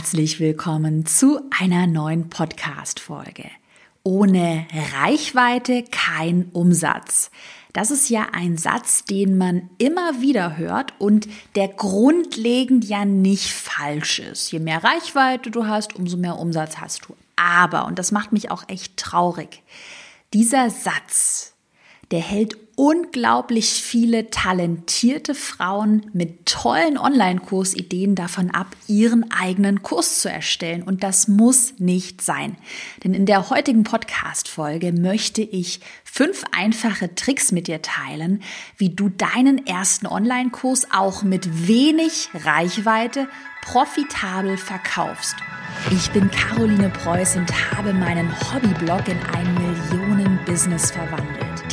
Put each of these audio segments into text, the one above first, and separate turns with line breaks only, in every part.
herzlich willkommen zu einer neuen Podcast-Folge. Ohne Reichweite kein Umsatz. Das ist ja ein Satz, den man immer wieder hört und der grundlegend ja nicht falsch ist. Je mehr Reichweite du hast, umso mehr Umsatz hast du. Aber, und das macht mich auch echt traurig, dieser Satz, der hält unglaublich viele talentierte Frauen mit tollen Online-Kursideen davon ab, ihren eigenen Kurs zu erstellen. Und das muss nicht sein. Denn in der heutigen Podcast-Folge möchte ich fünf einfache Tricks mit dir teilen, wie du deinen ersten Online-Kurs auch mit wenig Reichweite profitabel verkaufst. Ich bin Caroline Preuß und habe meinen Hobbyblog in ein Millionen-Business verwandelt.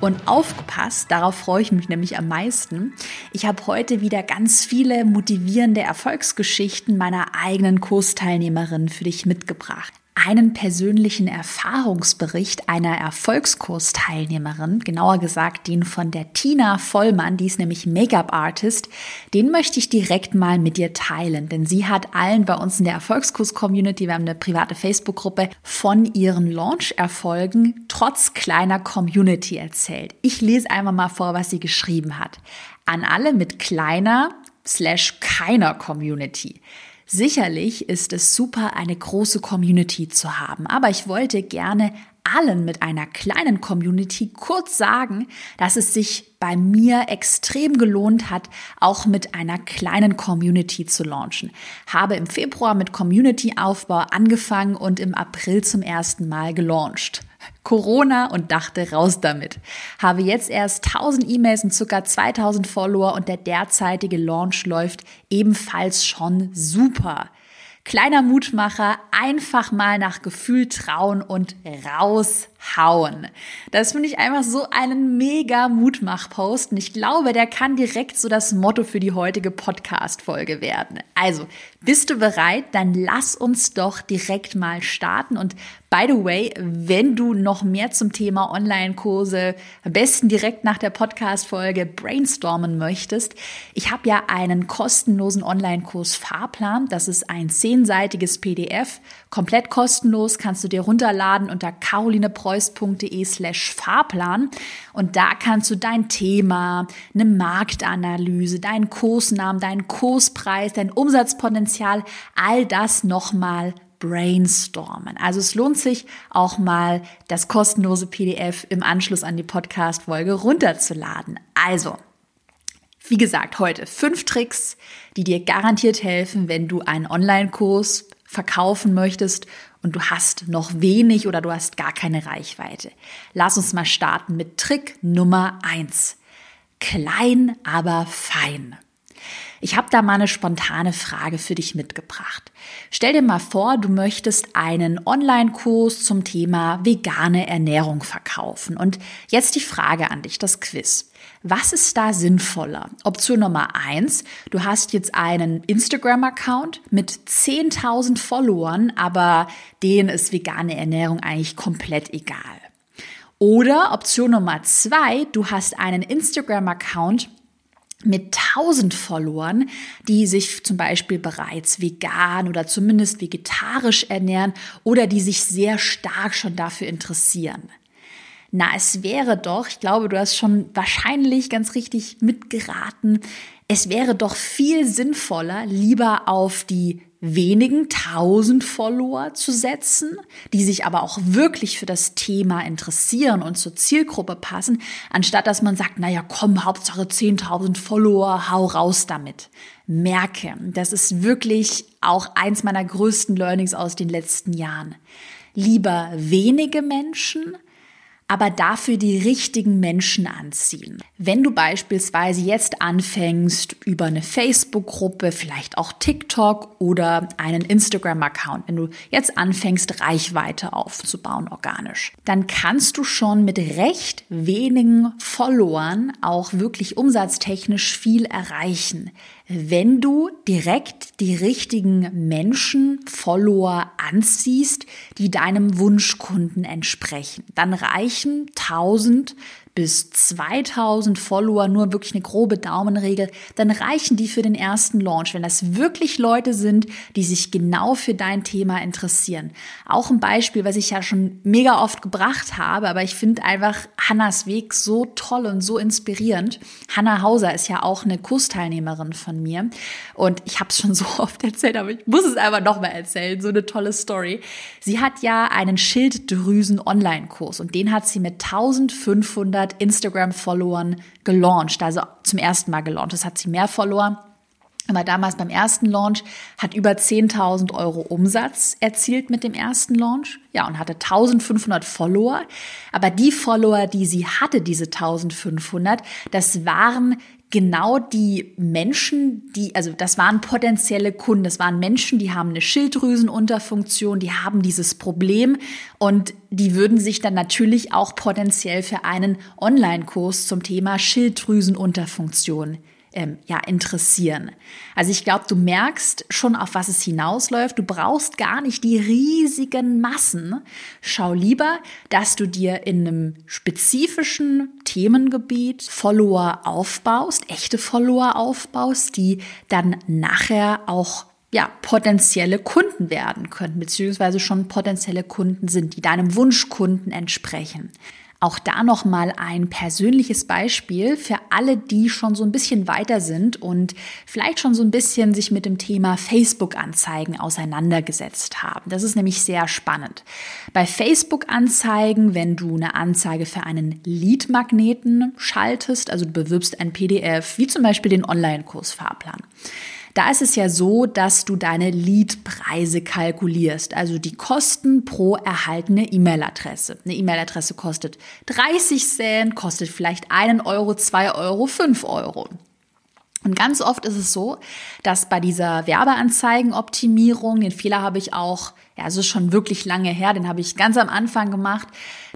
Und aufgepasst, darauf freue ich mich nämlich am meisten. Ich habe heute wieder ganz viele motivierende Erfolgsgeschichten meiner eigenen Kursteilnehmerin für dich mitgebracht einen persönlichen Erfahrungsbericht einer Erfolgskursteilnehmerin, genauer gesagt den von der Tina Vollmann, die ist nämlich Make-up-Artist, den möchte ich direkt mal mit dir teilen, denn sie hat allen bei uns in der Erfolgskurs-Community, wir haben eine private Facebook-Gruppe, von ihren Launch-Erfolgen trotz kleiner Community erzählt. Ich lese einmal mal vor, was sie geschrieben hat. An alle mit kleiner slash keiner Community. Sicherlich ist es super, eine große Community zu haben, aber ich wollte gerne allen mit einer kleinen Community kurz sagen, dass es sich bei mir extrem gelohnt hat, auch mit einer kleinen Community zu launchen. Habe im Februar mit Community-Aufbau angefangen und im April zum ersten Mal gelauncht. Corona und dachte raus damit. Habe jetzt erst 1000 E-Mails und circa 2000 Follower und der derzeitige Launch läuft ebenfalls schon super. Kleiner Mutmacher, einfach mal nach Gefühl trauen und raushauen. Das finde ich einfach so einen mega Mutmach-Post und ich glaube, der kann direkt so das Motto für die heutige Podcast-Folge werden. Also, bist du bereit? Dann lass uns doch direkt mal starten und By the way, wenn du noch mehr zum Thema Online-Kurse, am besten direkt nach der Podcast-Folge brainstormen möchtest, ich habe ja einen kostenlosen Online-Kurs Fahrplan. Das ist ein zehnseitiges PDF, komplett kostenlos, kannst du dir runterladen unter carolinepreuß.de slash Fahrplan. Und da kannst du dein Thema, eine Marktanalyse, deinen Kursnamen, deinen Kurspreis, dein Umsatzpotenzial, all das nochmal brainstormen. Also es lohnt sich auch mal das kostenlose PDF im Anschluss an die Podcast-Folge runterzuladen. Also, wie gesagt, heute fünf Tricks, die dir garantiert helfen, wenn du einen Online-Kurs verkaufen möchtest und du hast noch wenig oder du hast gar keine Reichweite. Lass uns mal starten mit Trick Nummer eins: Klein, aber fein. Ich habe da mal eine spontane Frage für dich mitgebracht. Stell dir mal vor, du möchtest einen Online-Kurs zum Thema vegane Ernährung verkaufen. Und jetzt die Frage an dich, das Quiz. Was ist da sinnvoller? Option Nummer eins: du hast jetzt einen Instagram-Account mit 10.000 Followern, aber denen ist vegane Ernährung eigentlich komplett egal. Oder Option Nummer zwei: du hast einen Instagram-Account mit 1000 Followern, die sich zum Beispiel bereits vegan oder zumindest vegetarisch ernähren oder die sich sehr stark schon dafür interessieren. Na, es wäre doch, ich glaube, du hast schon wahrscheinlich ganz richtig mitgeraten, es wäre doch viel sinnvoller, lieber auf die wenigen tausend Follower zu setzen, die sich aber auch wirklich für das Thema interessieren und zur Zielgruppe passen, anstatt dass man sagt, naja, komm, Hauptsache 10.000 Follower, hau raus damit. Merke, das ist wirklich auch eins meiner größten Learnings aus den letzten Jahren. Lieber wenige Menschen, aber dafür die richtigen Menschen anziehen. Wenn du beispielsweise jetzt anfängst über eine Facebook-Gruppe, vielleicht auch TikTok oder einen Instagram-Account, wenn du jetzt anfängst, Reichweite aufzubauen organisch, dann kannst du schon mit recht wenigen Followern auch wirklich umsatztechnisch viel erreichen wenn du direkt die richtigen Menschen, Follower anziehst, die deinem Wunschkunden entsprechen. Dann reichen 1000 bis 2000 Follower, nur wirklich eine grobe Daumenregel, dann reichen die für den ersten Launch, wenn das wirklich Leute sind, die sich genau für dein Thema interessieren. Auch ein Beispiel, was ich ja schon mega oft gebracht habe, aber ich finde einfach Hannas Weg so toll und so inspirierend. Hanna Hauser ist ja auch eine Kursteilnehmerin von mir und ich habe es schon so oft erzählt, aber ich muss es einfach nochmal erzählen, so eine tolle Story. Sie hat ja einen Schilddrüsen-Online-Kurs und den hat sie mit 1500 100 Instagram-Followern gelauncht, also zum ersten Mal gelauncht. Das hat sie mehr Follower. Aber damals beim ersten Launch hat über 10.000 Euro Umsatz erzielt mit dem ersten Launch. Ja, und hatte 1500 Follower. Aber die Follower, die sie hatte, diese 1500, das waren genau die Menschen, die, also das waren potenzielle Kunden, das waren Menschen, die haben eine Schilddrüsenunterfunktion, die haben dieses Problem und die würden sich dann natürlich auch potenziell für einen Online-Kurs zum Thema Schilddrüsenunterfunktion ähm, ja, interessieren. Also ich glaube, du merkst schon, auf was es hinausläuft. Du brauchst gar nicht die riesigen Massen. Schau lieber, dass du dir in einem spezifischen Themengebiet Follower aufbaust, echte Follower aufbaust, die dann nachher auch ja, potenzielle Kunden werden können, beziehungsweise schon potenzielle Kunden sind, die deinem Wunschkunden entsprechen. Auch da nochmal ein persönliches Beispiel für alle, die schon so ein bisschen weiter sind und vielleicht schon so ein bisschen sich mit dem Thema Facebook-Anzeigen auseinandergesetzt haben. Das ist nämlich sehr spannend. Bei Facebook-Anzeigen, wenn du eine Anzeige für einen Lead-Magneten schaltest, also du bewirbst ein PDF, wie zum Beispiel den Online-Kurs-Fahrplan da ist es ja so, dass du deine Leadpreise kalkulierst, also die Kosten pro erhaltene E-Mail-Adresse. Eine E-Mail-Adresse kostet 30 Cent, kostet vielleicht einen Euro, zwei Euro, fünf Euro. Und ganz oft ist es so, dass bei dieser Werbeanzeigenoptimierung, den Fehler habe ich auch, ja, es ist schon wirklich lange her, den habe ich ganz am Anfang gemacht,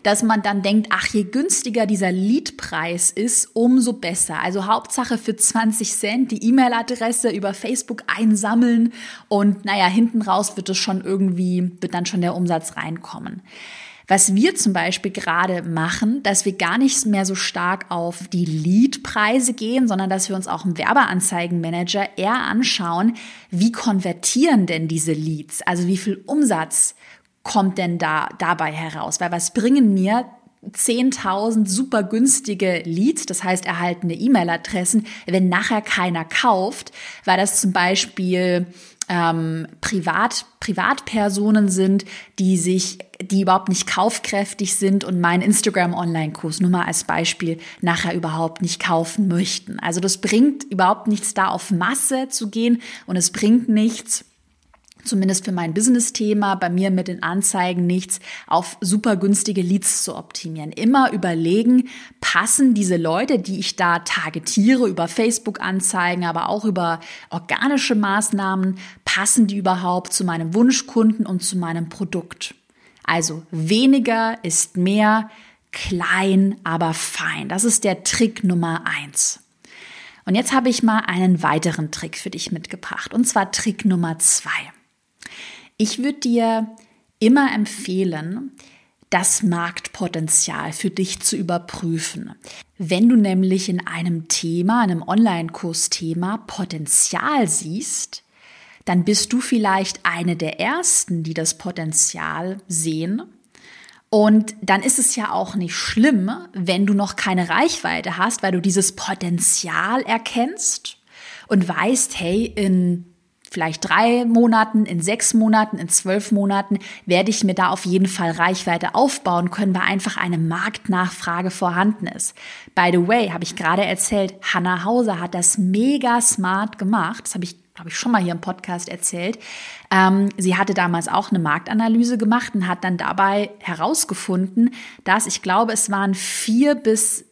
dass man dann denkt, ach, je günstiger dieser Leadpreis ist, umso besser. Also Hauptsache für 20 Cent die E-Mail-Adresse über Facebook einsammeln und naja, hinten raus wird es schon irgendwie, wird dann schon der Umsatz reinkommen. Was wir zum Beispiel gerade machen, dass wir gar nicht mehr so stark auf die Leadpreise gehen, sondern dass wir uns auch im Werbeanzeigenmanager eher anschauen, wie konvertieren denn diese Leads? Also wie viel Umsatz kommt denn da dabei heraus? Weil was bringen mir 10.000 super günstige Leads, das heißt erhaltene E-Mail-Adressen, wenn nachher keiner kauft, weil das zum Beispiel ähm, Privat, Privatpersonen sind, die sich, die überhaupt nicht kaufkräftig sind und meinen Instagram-Online-Kurs nur mal als Beispiel nachher überhaupt nicht kaufen möchten. Also das bringt überhaupt nichts da auf Masse zu gehen und es bringt nichts, zumindest für mein Business-Thema, bei mir mit den Anzeigen nichts, auf super günstige Leads zu optimieren. Immer überlegen, passen diese Leute, die ich da targetiere über Facebook-Anzeigen, aber auch über organische Maßnahmen, passen die überhaupt zu meinem Wunschkunden und zu meinem Produkt? Also weniger ist mehr, klein, aber fein. Das ist der Trick Nummer eins. Und jetzt habe ich mal einen weiteren Trick für dich mitgebracht, und zwar Trick Nummer zwei. Ich würde dir immer empfehlen, das Marktpotenzial für dich zu überprüfen. Wenn du nämlich in einem Thema, einem Online-Kursthema Potenzial siehst, dann bist du vielleicht eine der Ersten, die das Potenzial sehen. Und dann ist es ja auch nicht schlimm, wenn du noch keine Reichweite hast, weil du dieses Potenzial erkennst und weißt, hey, in vielleicht drei Monaten, in sechs Monaten, in zwölf Monaten werde ich mir da auf jeden Fall Reichweite aufbauen können, weil einfach eine Marktnachfrage vorhanden ist. By the way, habe ich gerade erzählt, Hannah Hauser hat das mega smart gemacht. Das habe ich habe ich schon mal hier im Podcast erzählt. Ähm, sie hatte damals auch eine Marktanalyse gemacht und hat dann dabei herausgefunden, dass ich glaube, es waren vier bis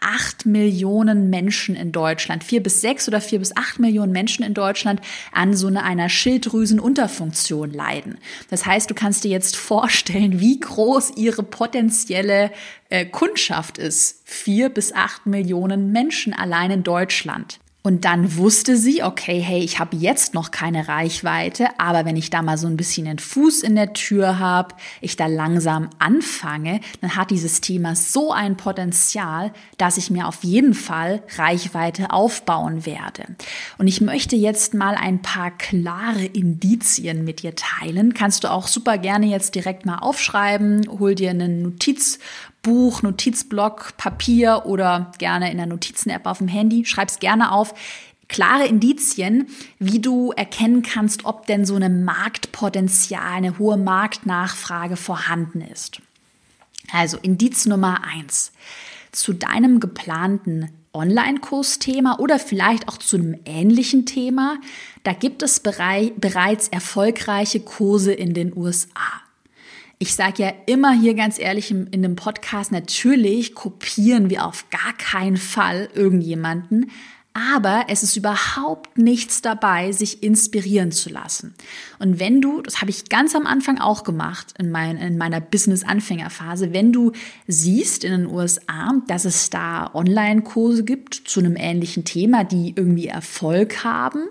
acht Millionen Menschen in Deutschland, vier bis sechs oder vier bis acht Millionen Menschen in Deutschland an so einer Schilddrüsenunterfunktion leiden. Das heißt, du kannst dir jetzt vorstellen, wie groß ihre potenzielle äh, Kundschaft ist. Vier bis acht Millionen Menschen allein in Deutschland. Und dann wusste sie, okay, hey, ich habe jetzt noch keine Reichweite, aber wenn ich da mal so ein bisschen den Fuß in der Tür habe, ich da langsam anfange, dann hat dieses Thema so ein Potenzial, dass ich mir auf jeden Fall Reichweite aufbauen werde. Und ich möchte jetzt mal ein paar klare Indizien mit dir teilen. Kannst du auch super gerne jetzt direkt mal aufschreiben, hol dir einen Notiz Buch, Notizblock, Papier oder gerne in der Notizen-App auf dem Handy. Schreib's gerne auf. Klare Indizien, wie du erkennen kannst, ob denn so eine Marktpotenzial, eine hohe Marktnachfrage vorhanden ist. Also Indiz Nummer eins. Zu deinem geplanten Online-Kursthema oder vielleicht auch zu einem ähnlichen Thema, da gibt es bereits erfolgreiche Kurse in den USA. Ich sage ja immer hier ganz ehrlich in, in dem Podcast, natürlich kopieren wir auf gar keinen Fall irgendjemanden, aber es ist überhaupt nichts dabei, sich inspirieren zu lassen. Und wenn du, das habe ich ganz am Anfang auch gemacht in, mein, in meiner Business-Anfängerphase, wenn du siehst in den USA, dass es da Online-Kurse gibt zu einem ähnlichen Thema, die irgendwie Erfolg haben,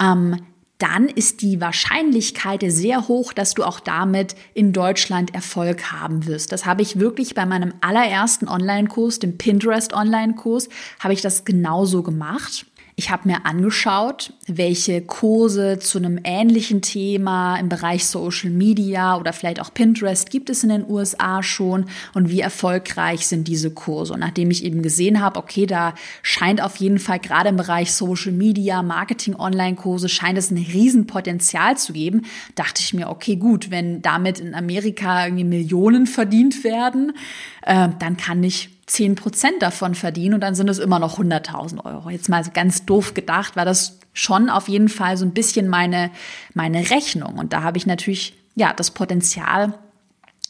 ähm, dann ist die Wahrscheinlichkeit sehr hoch, dass du auch damit in Deutschland Erfolg haben wirst. Das habe ich wirklich bei meinem allerersten Online-Kurs, dem Pinterest Online-Kurs, habe ich das genauso gemacht. Ich habe mir angeschaut, welche Kurse zu einem ähnlichen Thema im Bereich Social Media oder vielleicht auch Pinterest gibt es in den USA schon und wie erfolgreich sind diese Kurse. Und nachdem ich eben gesehen habe, okay, da scheint auf jeden Fall gerade im Bereich Social Media, Marketing, Online-Kurse, scheint es ein Riesenpotenzial zu geben, dachte ich mir, okay, gut, wenn damit in Amerika irgendwie Millionen verdient werden, äh, dann kann ich 10 Prozent davon verdienen und dann sind es immer noch 100.000 Euro. Jetzt mal ganz doof gedacht, war das schon auf jeden Fall so ein bisschen meine, meine Rechnung. Und da habe ich natürlich, ja, das Potenzial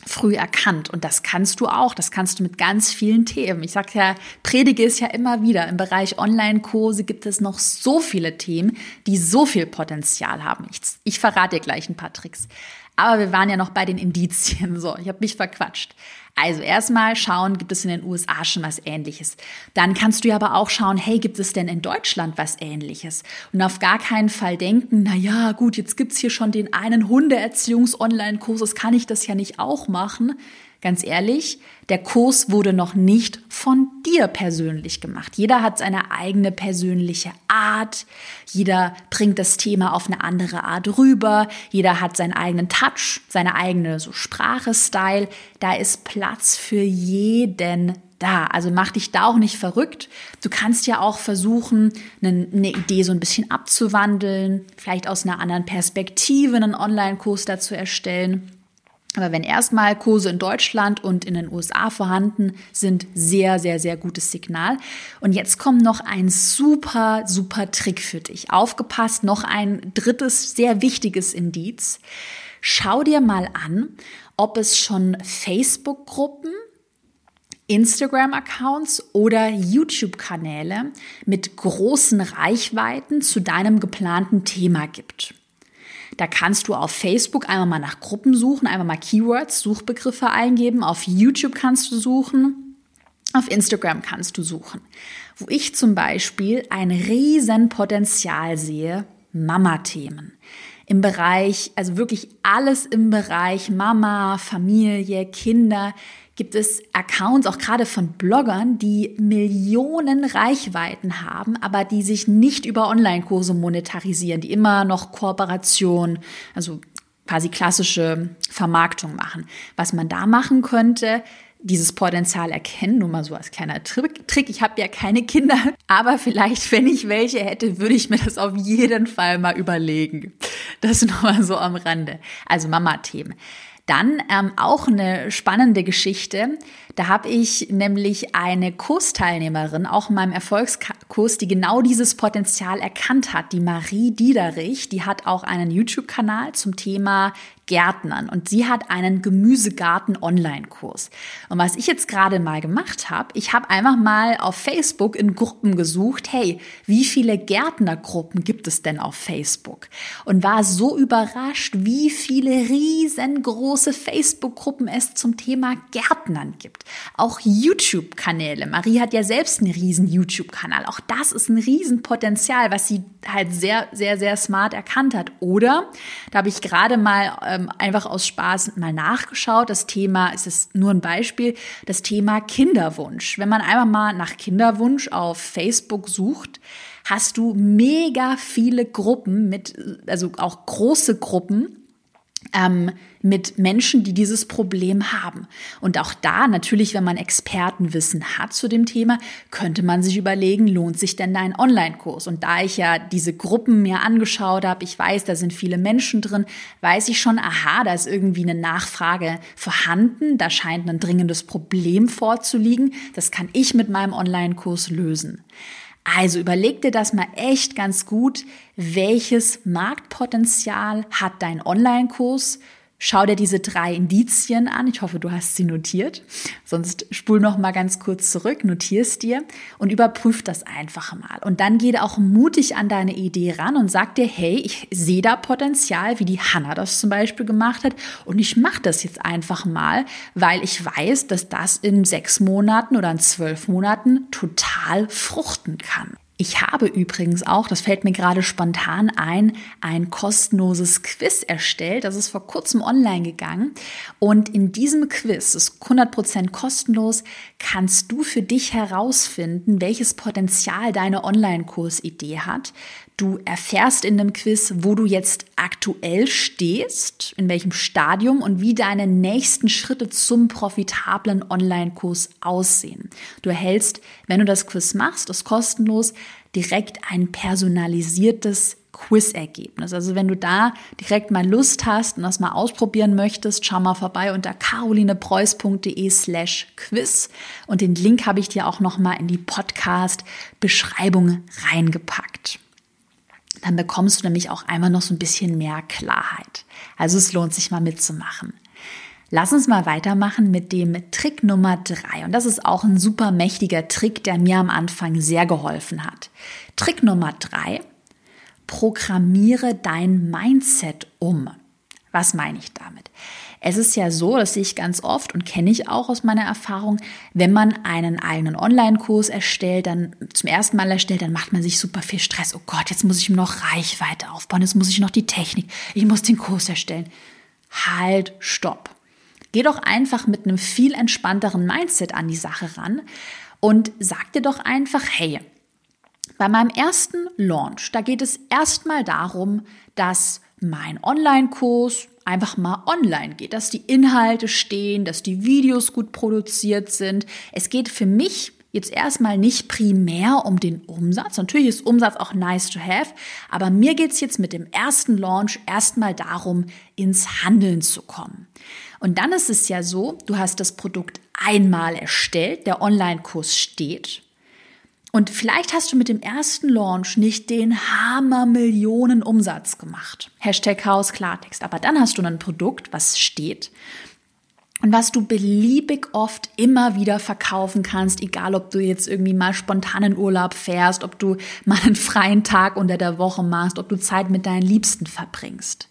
früh erkannt. Und das kannst du auch. Das kannst du mit ganz vielen Themen. Ich sage ja, predige es ja immer wieder. Im Bereich Online-Kurse gibt es noch so viele Themen, die so viel Potenzial haben. Ich, ich verrate dir gleich ein paar Tricks. Aber wir waren ja noch bei den Indizien. So, ich habe mich verquatscht. Also erstmal schauen, gibt es in den USA schon was ähnliches. Dann kannst du ja aber auch schauen, hey, gibt es denn in Deutschland was ähnliches? Und auf gar keinen Fall denken, na ja, gut, jetzt gibt's hier schon den einen Hundeerziehungs-Online-Kurs, kann ich das ja nicht auch machen. Ganz ehrlich, der Kurs wurde noch nicht von dir persönlich gemacht. Jeder hat seine eigene persönliche Art. Jeder bringt das Thema auf eine andere Art rüber. Jeder hat seinen eigenen Touch, seine eigene so Sprache-Style. Da ist Platz für jeden da. Also mach dich da auch nicht verrückt. Du kannst ja auch versuchen, eine, eine, Idee so ein bisschen abzuwandeln, vielleicht aus einer anderen Perspektive einen Online-Kurs dazu erstellen. Aber wenn erstmal Kurse in Deutschland und in den USA vorhanden sind, sehr, sehr, sehr gutes Signal. Und jetzt kommt noch ein super, super Trick für dich. Aufgepasst, noch ein drittes, sehr wichtiges Indiz. Schau dir mal an, ob es schon Facebook-Gruppen, Instagram-Accounts oder YouTube-Kanäle mit großen Reichweiten zu deinem geplanten Thema gibt. Da kannst du auf Facebook einmal mal nach Gruppen suchen, einmal mal Keywords, Suchbegriffe eingeben. Auf YouTube kannst du suchen. Auf Instagram kannst du suchen. Wo ich zum Beispiel ein riesen Potenzial sehe, Mama-Themen. Im Bereich, also wirklich alles im Bereich Mama, Familie, Kinder gibt es Accounts, auch gerade von Bloggern, die Millionen Reichweiten haben, aber die sich nicht über Online-Kurse monetarisieren, die immer noch Kooperation, also quasi klassische Vermarktung machen. Was man da machen könnte, dieses Potenzial erkennen, nur mal so als kleiner Trick. Ich habe ja keine Kinder, aber vielleicht, wenn ich welche hätte, würde ich mir das auf jeden Fall mal überlegen. Das nur mal so am Rande. Also Mama-Themen. Dann ähm, auch eine spannende Geschichte. Da habe ich nämlich eine Kursteilnehmerin, auch in meinem Erfolgskurs die genau dieses Potenzial erkannt hat. Die Marie Diederich, die hat auch einen YouTube-Kanal zum Thema Gärtnern und sie hat einen Gemüsegarten-Online-Kurs. Und was ich jetzt gerade mal gemacht habe, ich habe einfach mal auf Facebook in Gruppen gesucht, hey, wie viele Gärtnergruppen gibt es denn auf Facebook? Und war so überrascht, wie viele riesengroße Facebook-Gruppen es zum Thema Gärtnern gibt. Auch YouTube-Kanäle. Marie hat ja selbst einen riesen YouTube-Kanal. Auch das ist ein Riesenpotenzial, was sie halt sehr, sehr, sehr smart erkannt hat. Oder, da habe ich gerade mal ähm, einfach aus Spaß mal nachgeschaut. Das Thema, es ist nur ein Beispiel, das Thema Kinderwunsch. Wenn man einfach mal nach Kinderwunsch auf Facebook sucht, hast du mega viele Gruppen mit, also auch große Gruppen, ähm, mit Menschen, die dieses Problem haben. Und auch da natürlich, wenn man Expertenwissen hat zu dem Thema, könnte man sich überlegen, lohnt sich denn ein Online-Kurs? Und da ich ja diese Gruppen mir angeschaut habe, ich weiß, da sind viele Menschen drin, weiß ich schon, aha, da ist irgendwie eine Nachfrage vorhanden, da scheint ein dringendes Problem vorzuliegen. Das kann ich mit meinem Online-Kurs lösen. Also überleg dir das mal echt ganz gut, welches Marktpotenzial hat dein Online-Kurs Schau dir diese drei Indizien an. Ich hoffe, du hast sie notiert. Sonst spul noch mal ganz kurz zurück, notierst dir und überprüf das einfach mal. Und dann geh auch mutig an deine Idee ran und sag dir, hey, ich sehe da Potenzial, wie die Hanna das zum Beispiel gemacht hat. Und ich mache das jetzt einfach mal, weil ich weiß, dass das in sechs Monaten oder in zwölf Monaten total fruchten kann. Ich habe übrigens auch, das fällt mir gerade spontan ein, ein kostenloses Quiz erstellt. Das ist vor kurzem online gegangen. Und in diesem Quiz, das ist 100% kostenlos, kannst du für dich herausfinden, welches Potenzial deine Online-Kursidee hat. Du erfährst in dem Quiz, wo du jetzt aktuell stehst, in welchem Stadium und wie deine nächsten Schritte zum profitablen Online-Kurs aussehen. Du erhältst, wenn du das Quiz machst, das kostenlos, direkt ein personalisiertes Quiz-Ergebnis. Also wenn du da direkt mal Lust hast und das mal ausprobieren möchtest, schau mal vorbei unter carolinepreuß.de slash quiz und den Link habe ich dir auch noch mal in die Podcast-Beschreibung reingepackt. Dann bekommst du nämlich auch einmal noch so ein bisschen mehr Klarheit. Also es lohnt sich mal mitzumachen. Lass uns mal weitermachen mit dem Trick Nummer drei. Und das ist auch ein super mächtiger Trick, der mir am Anfang sehr geholfen hat. Trick Nummer drei. Programmiere dein Mindset um. Was meine ich damit? Es ist ja so, das sehe ich ganz oft und kenne ich auch aus meiner Erfahrung, wenn man einen eigenen Online-Kurs erstellt, dann zum ersten Mal erstellt, dann macht man sich super viel Stress. Oh Gott, jetzt muss ich noch Reichweite aufbauen, jetzt muss ich noch die Technik, ich muss den Kurs erstellen. Halt, stopp. Geh doch einfach mit einem viel entspannteren Mindset an die Sache ran und sag dir doch einfach, hey, bei meinem ersten Launch, da geht es erstmal darum, dass mein Online-Kurs einfach mal online geht, dass die Inhalte stehen, dass die Videos gut produziert sind. Es geht für mich jetzt erstmal nicht primär um den Umsatz. Natürlich ist Umsatz auch nice to have, aber mir geht's jetzt mit dem ersten Launch erstmal darum, ins Handeln zu kommen. Und dann ist es ja so, du hast das Produkt einmal erstellt, der Online-Kurs steht. Und vielleicht hast du mit dem ersten Launch nicht den Hammer Millionen Umsatz gemacht. Hashtag Chaos Klartext. Aber dann hast du ein Produkt, was steht und was du beliebig oft immer wieder verkaufen kannst, egal ob du jetzt irgendwie mal spontanen Urlaub fährst, ob du mal einen freien Tag unter der Woche machst, ob du Zeit mit deinen Liebsten verbringst.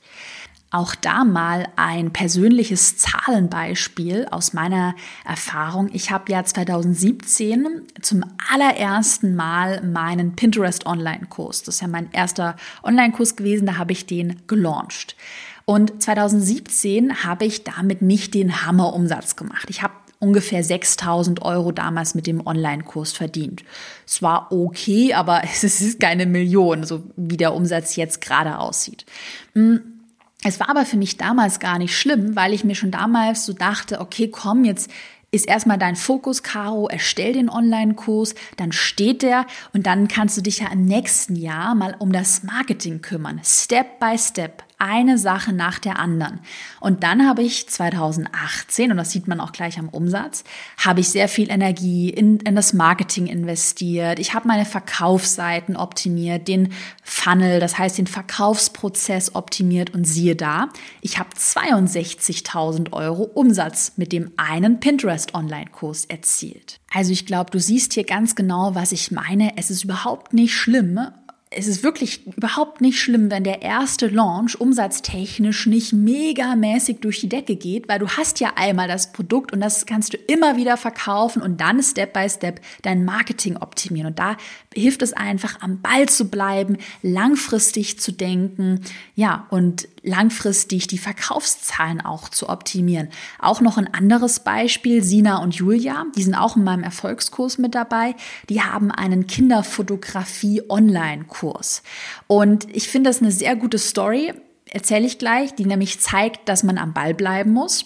Auch da mal ein persönliches Zahlenbeispiel aus meiner Erfahrung. Ich habe ja 2017 zum allerersten Mal meinen Pinterest Online-Kurs, das ist ja mein erster Online-Kurs gewesen, da habe ich den gelauncht. Und 2017 habe ich damit nicht den Hammerumsatz gemacht. Ich habe ungefähr 6000 Euro damals mit dem Online-Kurs verdient. Es war okay, aber es ist keine Million, so wie der Umsatz jetzt gerade aussieht. Hm, es war aber für mich damals gar nicht schlimm, weil ich mir schon damals so dachte, okay, komm, jetzt ist erstmal dein Fokus, Caro, erstell den Online-Kurs, dann steht der und dann kannst du dich ja im nächsten Jahr mal um das Marketing kümmern. Step by Step, eine Sache nach der anderen. Und dann habe ich 2018, und das sieht man auch gleich am Umsatz, habe ich sehr viel Energie in, in das Marketing investiert. Ich habe meine Verkaufsseiten optimiert, den Funnel, das heißt den Verkaufsprozess optimiert und siehe da, ich habe 62.000 Euro Umsatz mit dem einen Pinterest Online-Kurs erzielt. Also ich glaube, du siehst hier ganz genau, was ich meine. Es ist überhaupt nicht schlimm, es ist wirklich überhaupt nicht schlimm, wenn der erste Launch umsatztechnisch nicht megamäßig durch die Decke geht, weil du hast ja einmal das Produkt und das kannst du immer wieder verkaufen und dann Step by Step dein Marketing optimieren. Und da hilft es einfach, am Ball zu bleiben, langfristig zu denken, ja, und langfristig die Verkaufszahlen auch zu optimieren. Auch noch ein anderes Beispiel, Sina und Julia, die sind auch in meinem Erfolgskurs mit dabei. Die haben einen Kinderfotografie Online-Kurs. Und ich finde das eine sehr gute Story, erzähle ich gleich, die nämlich zeigt, dass man am Ball bleiben muss.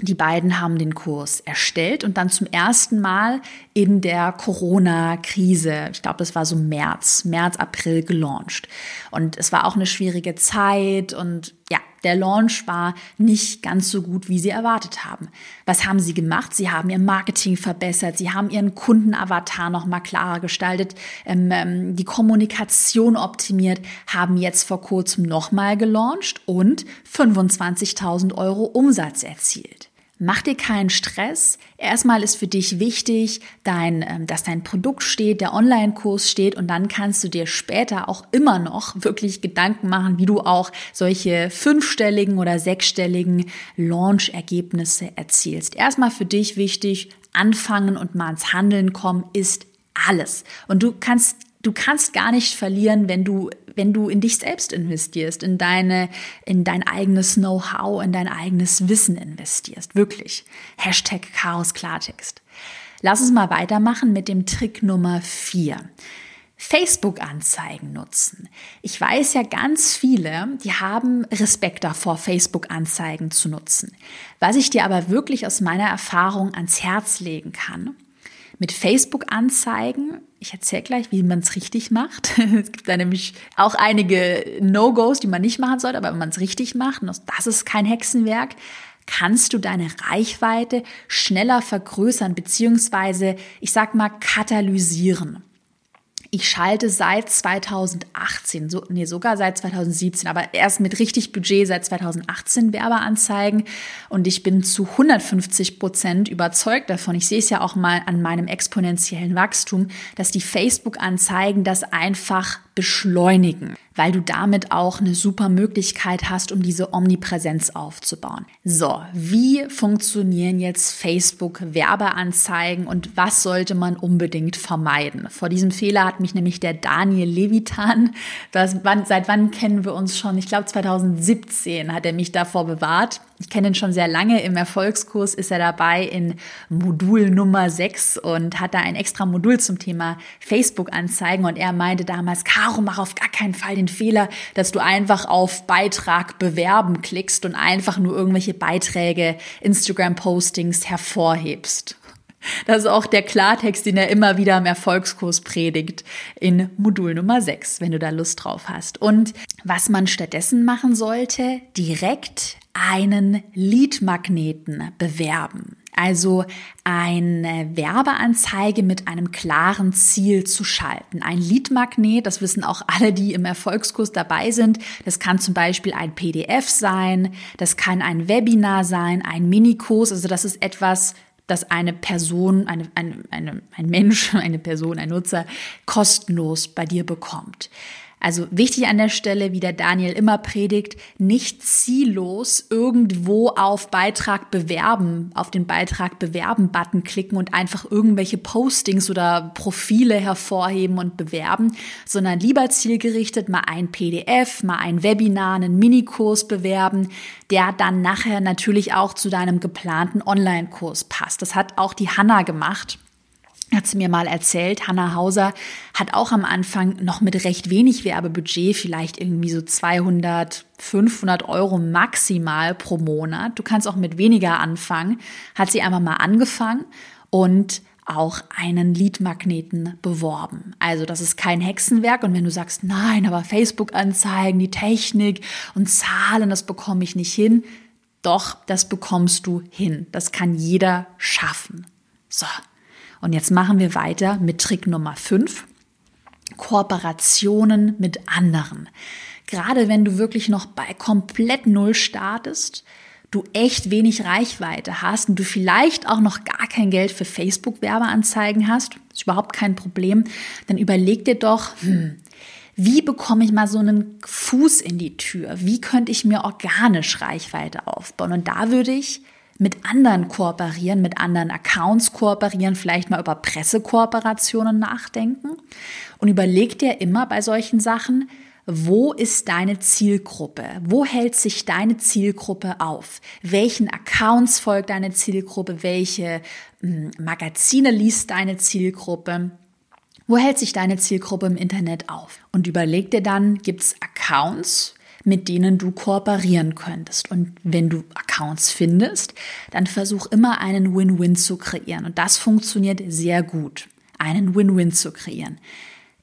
Die beiden haben den Kurs erstellt und dann zum ersten Mal in der Corona-Krise, ich glaube, das war so März, März, April gelauncht. Und es war auch eine schwierige Zeit und ja, der Launch war nicht ganz so gut, wie sie erwartet haben. Was haben sie gemacht? Sie haben ihr Marketing verbessert, sie haben ihren Kundenavatar noch mal klarer gestaltet, ähm, ähm, die Kommunikation optimiert, haben jetzt vor kurzem noch mal gelauncht und 25.000 Euro Umsatz erzielt. Mach dir keinen Stress. Erstmal ist für dich wichtig, dein, ähm, dass dein Produkt steht, der Online-Kurs steht und dann kannst du dir später auch immer noch wirklich Gedanken machen, wie du auch solche fünfstelligen oder sechsstelligen Launch-Ergebnisse erzielst. Erstmal für dich wichtig, anfangen und mal ins Handeln kommen ist alles. Und du kannst du kannst gar nicht verlieren, wenn du, wenn du in dich selbst investierst, in deine, in dein eigenes Know-how, in dein eigenes Wissen investierst. Wirklich. Hashtag Chaos Klartext. Lass uns mal weitermachen mit dem Trick Nummer vier. Facebook-Anzeigen nutzen. Ich weiß ja ganz viele, die haben Respekt davor, Facebook-Anzeigen zu nutzen. Was ich dir aber wirklich aus meiner Erfahrung ans Herz legen kann, mit Facebook-Anzeigen ich erzähle gleich, wie man es richtig macht. es gibt da nämlich auch einige No-Gos, die man nicht machen sollte, aber wenn man es richtig macht, und das ist kein Hexenwerk, kannst du deine Reichweite schneller vergrößern, beziehungsweise, ich sag mal, katalysieren. Ich schalte seit 2018, so, nee, sogar seit 2017, aber erst mit richtig Budget seit 2018 Werbeanzeigen und ich bin zu 150 Prozent überzeugt davon. Ich sehe es ja auch mal an meinem exponentiellen Wachstum, dass die Facebook-Anzeigen das einfach beschleunigen weil du damit auch eine super Möglichkeit hast, um diese Omnipräsenz aufzubauen. So, wie funktionieren jetzt Facebook Werbeanzeigen und was sollte man unbedingt vermeiden? Vor diesem Fehler hat mich nämlich der Daniel Levitan, das, wann, seit wann kennen wir uns schon? Ich glaube 2017 hat er mich davor bewahrt. Ich kenne ihn schon sehr lange. Im Erfolgskurs ist er dabei in Modul Nummer 6 und hat da ein extra Modul zum Thema Facebook-Anzeigen. Und er meinte damals, Caro, mach auf gar keinen Fall den Fehler, dass du einfach auf Beitrag bewerben klickst und einfach nur irgendwelche Beiträge, Instagram-Postings hervorhebst. Das ist auch der Klartext, den er immer wieder im Erfolgskurs predigt in Modul Nummer 6, wenn du da Lust drauf hast. Und was man stattdessen machen sollte, direkt einen Leadmagneten bewerben. Also eine Werbeanzeige mit einem klaren Ziel zu schalten. Ein Leadmagnet, das wissen auch alle, die im Erfolgskurs dabei sind. Das kann zum Beispiel ein PDF sein, das kann ein Webinar sein, ein Minikurs. Also das ist etwas, das eine Person, eine, eine, eine, ein Mensch, eine Person, ein Nutzer kostenlos bei dir bekommt. Also wichtig an der Stelle, wie der Daniel immer predigt, nicht ziellos irgendwo auf Beitrag bewerben, auf den Beitrag bewerben Button klicken und einfach irgendwelche Postings oder Profile hervorheben und bewerben, sondern lieber zielgerichtet mal ein PDF, mal ein Webinar, einen Minikurs bewerben, der dann nachher natürlich auch zu deinem geplanten Online-Kurs passt. Das hat auch die Hanna gemacht hat sie mir mal erzählt, Hanna Hauser hat auch am Anfang noch mit recht wenig Werbebudget, vielleicht irgendwie so 200, 500 Euro maximal pro Monat. Du kannst auch mit weniger anfangen. Hat sie einfach mal angefangen und auch einen Leadmagneten beworben. Also das ist kein Hexenwerk und wenn du sagst, nein, aber Facebook-Anzeigen, die Technik und Zahlen, das bekomme ich nicht hin, doch, das bekommst du hin. Das kann jeder schaffen. So, und jetzt machen wir weiter mit Trick Nummer 5. Kooperationen mit anderen. Gerade wenn du wirklich noch bei komplett Null startest, du echt wenig Reichweite hast und du vielleicht auch noch gar kein Geld für Facebook-Werbeanzeigen hast, ist überhaupt kein Problem, dann überleg dir doch, hm, wie bekomme ich mal so einen Fuß in die Tür? Wie könnte ich mir organisch Reichweite aufbauen? Und da würde ich mit anderen kooperieren, mit anderen Accounts kooperieren, vielleicht mal über Pressekooperationen nachdenken und überleg dir immer bei solchen Sachen, wo ist deine Zielgruppe? Wo hält sich deine Zielgruppe auf? Welchen Accounts folgt deine Zielgruppe? Welche hm, Magazine liest deine Zielgruppe? Wo hält sich deine Zielgruppe im Internet auf? Und überleg dir dann, gibt es Accounts, mit denen du kooperieren könntest. Und wenn du Accounts findest, dann versuch immer einen Win-Win zu kreieren. Und das funktioniert sehr gut, einen Win-Win zu kreieren.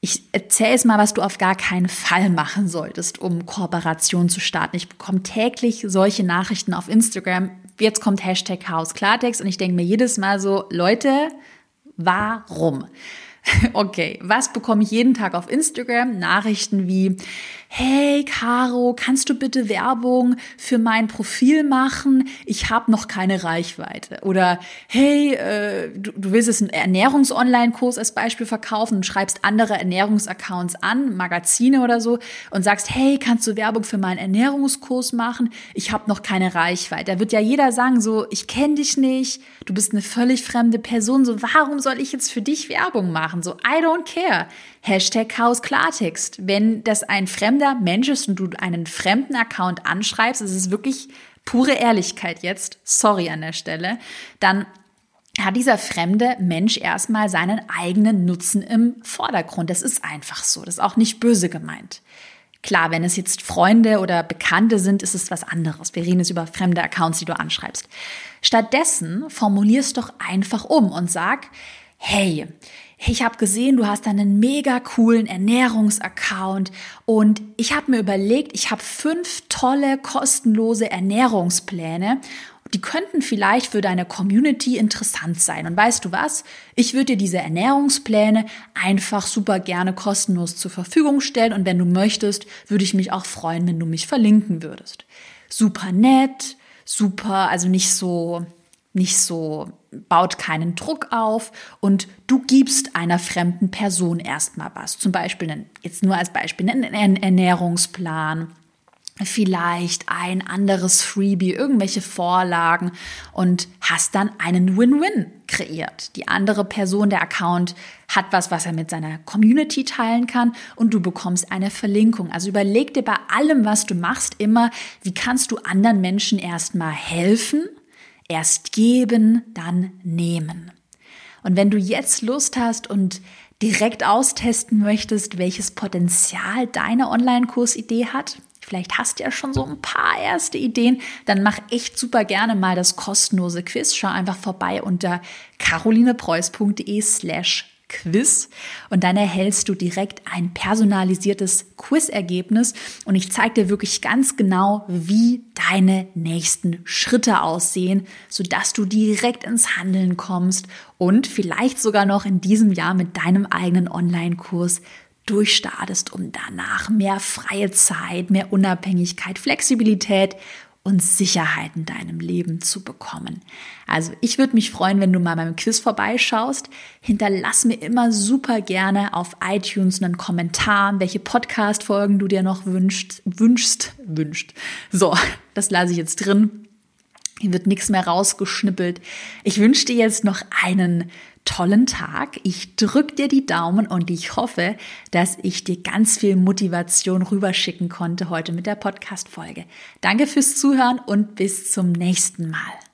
Ich erzähle es mal, was du auf gar keinen Fall machen solltest, um Kooperation zu starten. Ich bekomme täglich solche Nachrichten auf Instagram. Jetzt kommt Hashtag Haus Klartext und ich denke mir jedes Mal so, Leute, warum? Okay, was bekomme ich jeden Tag auf Instagram? Nachrichten wie, hey Caro, kannst du bitte Werbung für mein Profil machen? Ich habe noch keine Reichweite. Oder hey, äh, du, du willst jetzt einen Ernährungs-Online-Kurs als Beispiel verkaufen und schreibst andere Ernährungsaccounts an, Magazine oder so und sagst, hey, kannst du Werbung für meinen Ernährungskurs machen? Ich habe noch keine Reichweite. Da wird ja jeder sagen so, ich kenne dich nicht, du bist eine völlig fremde Person, so warum soll ich jetzt für dich Werbung machen? So I don't care. Hashtag Chaos Klartext. Wenn das ein fremder Mensch ist und du einen fremden Account anschreibst, es ist wirklich pure Ehrlichkeit jetzt, sorry an der Stelle, dann hat dieser fremde Mensch erstmal seinen eigenen Nutzen im Vordergrund. Das ist einfach so. Das ist auch nicht böse gemeint. Klar, wenn es jetzt Freunde oder Bekannte sind, ist es was anderes. Wir reden jetzt über fremde Accounts, die du anschreibst. Stattdessen formulierst doch einfach um und sag, hey, ich habe gesehen, du hast einen mega coolen Ernährungsaccount und ich habe mir überlegt, ich habe fünf tolle kostenlose Ernährungspläne. Die könnten vielleicht für deine Community interessant sein. Und weißt du was? Ich würde dir diese Ernährungspläne einfach super gerne kostenlos zur Verfügung stellen. Und wenn du möchtest, würde ich mich auch freuen, wenn du mich verlinken würdest. Super nett, super, also nicht so nicht so, baut keinen Druck auf und du gibst einer fremden Person erstmal was. Zum Beispiel, jetzt nur als Beispiel, einen Ernährungsplan, vielleicht ein anderes Freebie, irgendwelche Vorlagen und hast dann einen Win-Win kreiert. Die andere Person, der Account, hat was, was er mit seiner Community teilen kann und du bekommst eine Verlinkung. Also überleg dir bei allem, was du machst, immer, wie kannst du anderen Menschen erstmal helfen Erst geben, dann nehmen. Und wenn du jetzt Lust hast und direkt austesten möchtest, welches Potenzial deine Online-Kursidee hat, vielleicht hast du ja schon so ein paar erste Ideen, dann mach echt super gerne mal das kostenlose Quiz. Schau einfach vorbei unter carolinepreuß.de slash Quiz und dann erhältst du direkt ein personalisiertes Quizergebnis und ich zeige dir wirklich ganz genau, wie deine nächsten Schritte aussehen, sodass du direkt ins Handeln kommst und vielleicht sogar noch in diesem Jahr mit deinem eigenen Online-Kurs durchstartest, um danach mehr freie Zeit, mehr Unabhängigkeit, Flexibilität und Sicherheit in deinem Leben zu bekommen. Also ich würde mich freuen, wenn du mal beim Quiz vorbeischaust. Hinterlass mir immer super gerne auf iTunes einen Kommentar, welche Podcast-Folgen du dir noch wünschst, wünschst, wünscht. So, das lasse ich jetzt drin. Hier wird nichts mehr rausgeschnippelt. Ich wünsche dir jetzt noch einen tollen Tag. Ich drück dir die Daumen und ich hoffe, dass ich dir ganz viel Motivation rüberschicken konnte heute mit der Podcast-Folge. Danke fürs Zuhören und bis zum nächsten Mal.